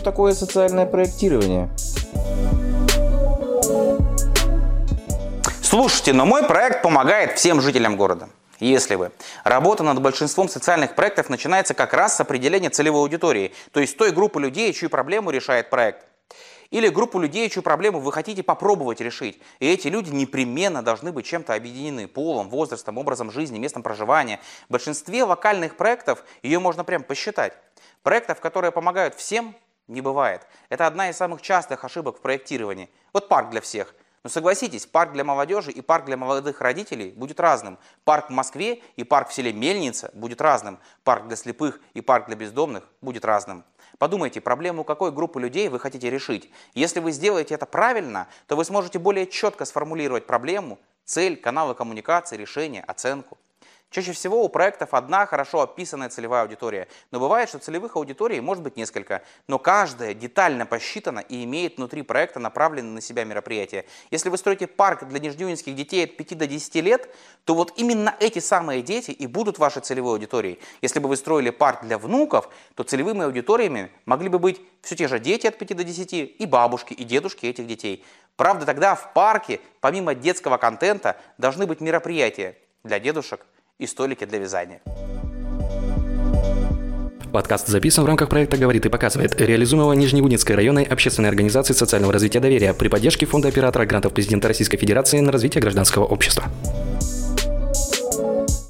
такое социальное проектирование? Слушайте, но мой проект помогает всем жителям города. Если вы. Работа над большинством социальных проектов начинается как раз с определения целевой аудитории, то есть той группы людей, чью проблему решает проект. Или группу людей, чью проблему вы хотите попробовать решить. И эти люди непременно должны быть чем-то объединены. Полом, возрастом, образом жизни, местом проживания. В большинстве локальных проектов ее можно прям посчитать. Проектов, которые помогают всем, не бывает. Это одна из самых частых ошибок в проектировании. Вот парк для всех. Но согласитесь, парк для молодежи и парк для молодых родителей будет разным. Парк в Москве и парк в селе Мельница будет разным. Парк для слепых и парк для бездомных будет разным. Подумайте, проблему какой группы людей вы хотите решить. Если вы сделаете это правильно, то вы сможете более четко сформулировать проблему, цель, каналы коммуникации, решение, оценку. Чаще всего у проектов одна хорошо описанная целевая аудитория, но бывает, что целевых аудиторий может быть несколько, но каждая детально посчитана и имеет внутри проекта направленное на себя мероприятие. Если вы строите парк для нижнеюнинских детей от 5 до 10 лет, то вот именно эти самые дети и будут вашей целевой аудиторией. Если бы вы строили парк для внуков, то целевыми аудиториями могли бы быть все те же дети от 5 до 10 и бабушки, и дедушки этих детей. Правда, тогда в парке, помимо детского контента, должны быть мероприятия для дедушек, и столики для вязания. Подкаст записан в рамках проекта «Говорит и показывает», реализуемого Нижневудинской районной общественной организации социального развития доверия при поддержке Фонда оператора грантов президента Российской Федерации на развитие гражданского общества.